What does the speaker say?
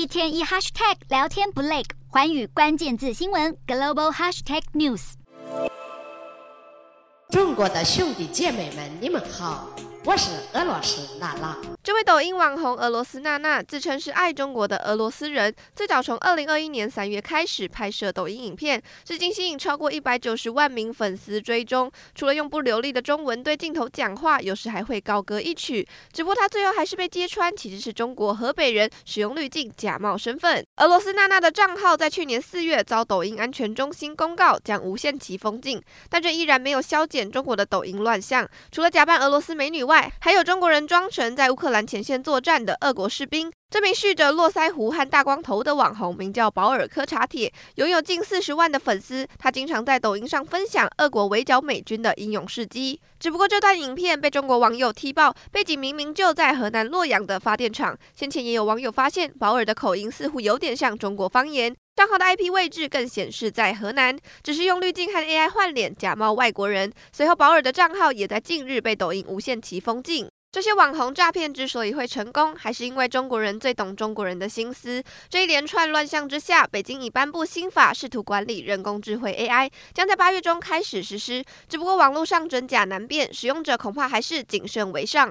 一天一 hashtag 聊天不累，环宇关键字新闻 global hashtag news。中国的兄弟姐妹们，你们好。我是俄罗斯娜娜。这位抖音网红俄罗斯娜娜自称是爱中国的俄罗斯人，最早从二零二一年三月开始拍摄抖音影片，至今吸引超过一百九十万名粉丝追踪。除了用不流利的中文对镜头讲话，有时还会高歌一曲。只不过她最后还是被揭穿，其实是中国河北人，使用滤镜假冒身份。俄罗斯娜娜的账号在去年四月遭抖音安全中心公告将无限期封禁，但这依然没有消减中国的抖音乱象。除了假扮俄罗斯美女外，还有中国人装成在乌克兰前线作战的俄国士兵。这名蓄着络腮胡和大光头的网红名叫保尔柯察铁，拥有近四十万的粉丝。他经常在抖音上分享俄国围剿美军的英勇事迹。只不过这段影片被中国网友踢爆，背景明明就在河南洛阳的发电厂。先前也有网友发现，保尔的口音似乎有点像中国方言。账号的 IP 位置更显示在河南，只是用滤镜和 AI 换脸假冒外国人。随后，保尔的账号也在近日被抖音无限期封禁。这些网红诈骗之所以会成功，还是因为中国人最懂中国人的心思。这一连串乱象之下，北京已颁布新法，试图管理人工智慧 AI，将在八月中开始实施。只不过网络上真假难辨，使用者恐怕还是谨慎为上。